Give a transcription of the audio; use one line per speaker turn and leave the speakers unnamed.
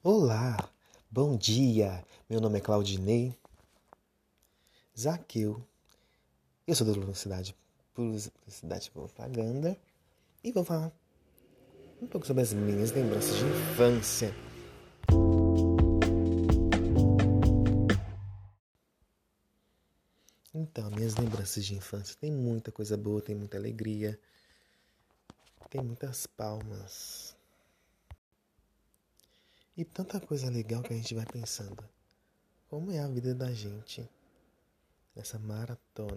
Olá, bom dia. Meu nome é Claudinei Zaqueu. Eu sou da Universidade Publicidade Propaganda e vou falar um pouco sobre as minhas lembranças de infância. Então, minhas lembranças de infância tem muita coisa boa, tem muita alegria, tem muitas palmas. E tanta coisa legal que a gente vai pensando. Como é a vida da gente nessa maratona?